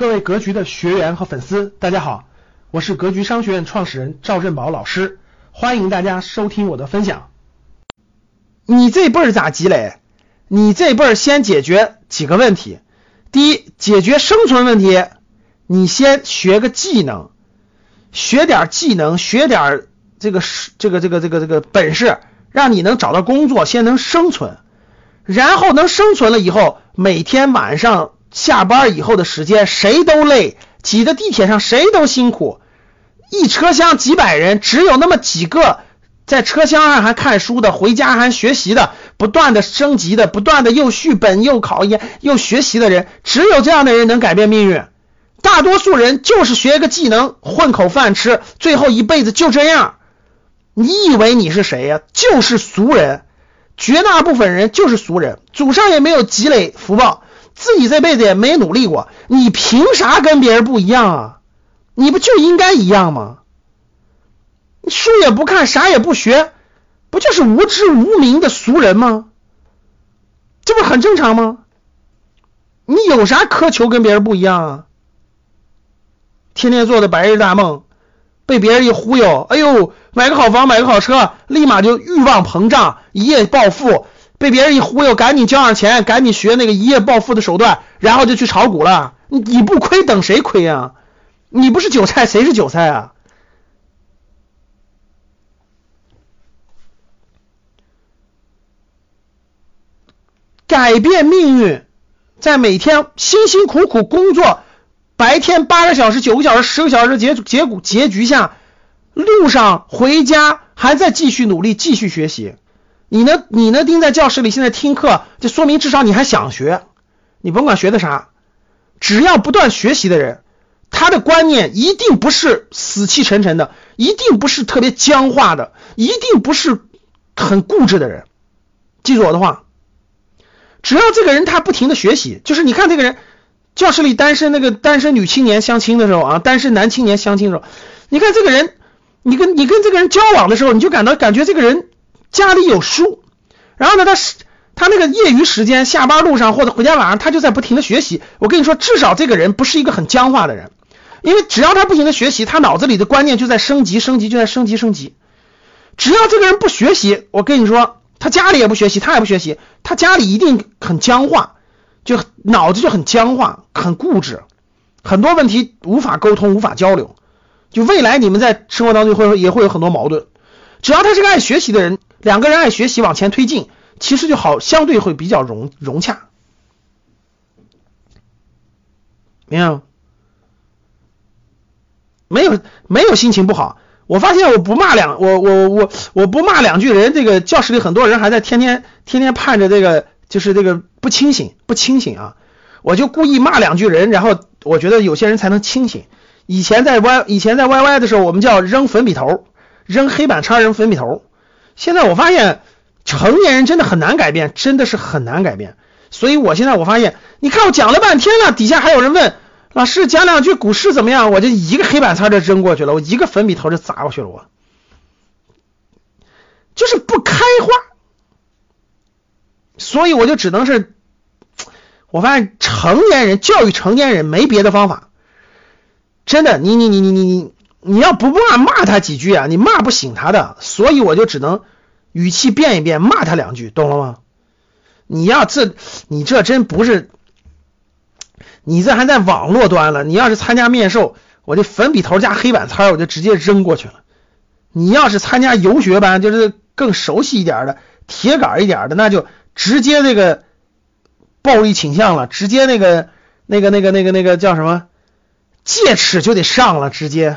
各位格局的学员和粉丝，大家好，我是格局商学院创始人赵振宝老师，欢迎大家收听我的分享。你这辈儿咋积累？你这辈儿先解决几个问题。第一，解决生存问题，你先学个技能，学点技能，学点这个这个这个这个这个本事，让你能找到工作，先能生存。然后能生存了以后，每天晚上下班以后的时间，谁都累，挤在地铁上谁都辛苦，一车厢几百人，只有那么几个在车厢上还看书的，回家还学习的，不断的升级的，不断的又续本又考研又学习的人，只有这样的人能改变命运。大多数人就是学个技能混口饭吃，最后一辈子就这样。你以为你是谁呀？就是俗人。绝大部分人就是俗人，祖上也没有积累福报，自己这辈子也没努力过，你凭啥跟别人不一样啊？你不就应该一样吗？书也不看，啥也不学，不就是无知无明的俗人吗？这不很正常吗？你有啥苛求跟别人不一样啊？天天做的白日大梦。被别人一忽悠，哎呦，买个好房，买个好车，立马就欲望膨胀，一夜暴富。被别人一忽悠，赶紧交上钱，赶紧学那个一夜暴富的手段，然后就去炒股了。你你不亏，等谁亏啊？你不是韭菜，谁是韭菜啊？改变命运，在每天辛辛苦苦工作。白天八个小时、九个小时、十个小时结结果结局下，路上回家还在继续努力、继续学习。你呢？你呢？盯在教室里现在听课，就说明至少你还想学。你甭管学的啥，只要不断学习的人，他的观念一定不是死气沉沉的，一定不是特别僵化的，一定不是很固执的人。记住我的话，只要这个人他不停的学习，就是你看这个人。教室里单身那个单身女青年相亲的时候啊，单身男青年相亲的时候，你看这个人，你跟你跟这个人交往的时候，你就感到感觉这个人家里有书，然后呢，他是他那个业余时间下班路上或者回家晚上，他就在不停的学习。我跟你说，至少这个人不是一个很僵化的人，因为只要他不停的学习，他脑子里的观念就在升级升级，就在升级升级。只要这个人不学习，我跟你说，他家里也不学习，他也不学习，他家里一定很僵化。就脑子就很僵化，很固执，很多问题无法沟通，无法交流。就未来你们在生活当中会也会有很多矛盾。只要他是个爱学习的人，两个人爱学习往前推进，其实就好，相对会比较融融洽。没有，没有，没有心情不好。我发现我不骂两，我我我我不骂两句人，这个教室里很多人还在天天天天盼着这个。就是这个不清醒，不清醒啊！我就故意骂两句人，然后我觉得有些人才能清醒。以前在 Y，以前在 YY 的时候，我们叫扔粉笔头，扔黑板擦，扔粉笔头。现在我发现成年人真的很难改变，真的是很难改变。所以我现在我发现，你看我讲了半天了，底下还有人问老师讲两句股市怎么样，我就一个黑板擦就扔过去了，我一个粉笔头就砸过去了，我就是不开花。所以我就只能是，我发现成年人教育成年人没别的方法，真的，你你你你你你你要不骂骂他几句啊，你骂不醒他的，所以我就只能语气变一变，骂他两句，懂了吗？你要这你这真不是，你这还在网络端了，你要是参加面授，我这粉笔头加黑板擦我就直接扔过去了。你要是参加游学班，就是更熟悉一点的铁杆一点的，那就。直接那个暴力倾向了，直接那个那个那个那个那个叫什么戒尺就得上了，直接。